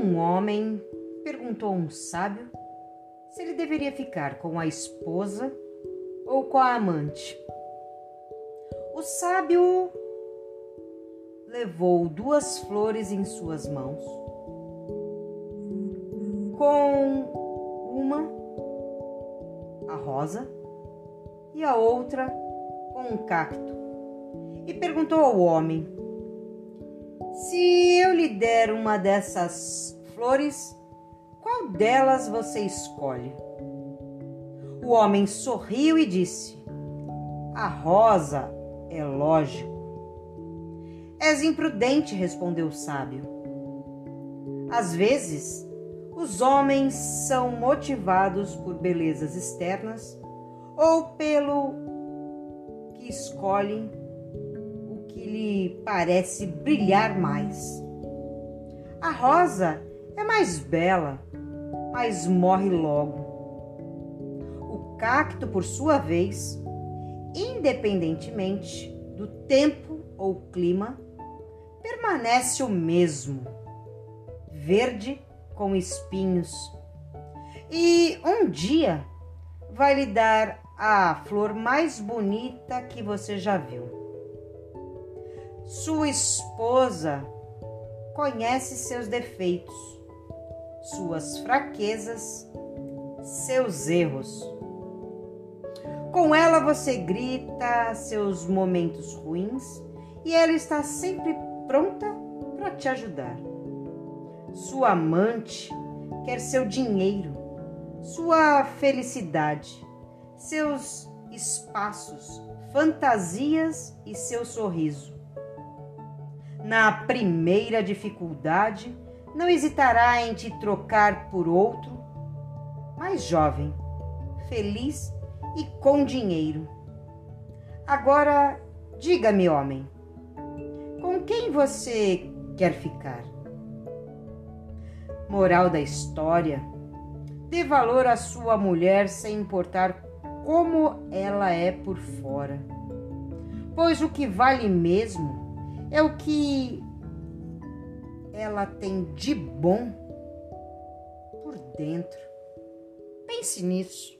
Um homem perguntou a um sábio se ele deveria ficar com a esposa ou com a amante. O sábio levou duas flores em suas mãos. Com uma, a rosa, e a outra com um cacto. E perguntou ao homem: Se eu lhe der uma dessas flores, qual delas você escolhe? O homem sorriu e disse: A rosa é lógico. És imprudente, respondeu o sábio. Às vezes, os homens são motivados por belezas externas ou pelo que escolhem lhe parece brilhar mais. A rosa é mais bela, mas morre logo. O cacto, por sua vez, independentemente do tempo ou clima, permanece o mesmo, verde com espinhos. E um dia vai lhe dar a flor mais bonita que você já viu. Sua esposa conhece seus defeitos, suas fraquezas, seus erros. Com ela você grita seus momentos ruins e ela está sempre pronta para te ajudar. Sua amante quer seu dinheiro, sua felicidade, seus espaços, fantasias e seu sorriso. Na primeira dificuldade, não hesitará em te trocar por outro mais jovem, feliz e com dinheiro. Agora, diga-me, homem, com quem você quer ficar? Moral da história: dê valor à sua mulher sem importar como ela é por fora. Pois o que vale mesmo é o que ela tem de bom por dentro. Pense nisso.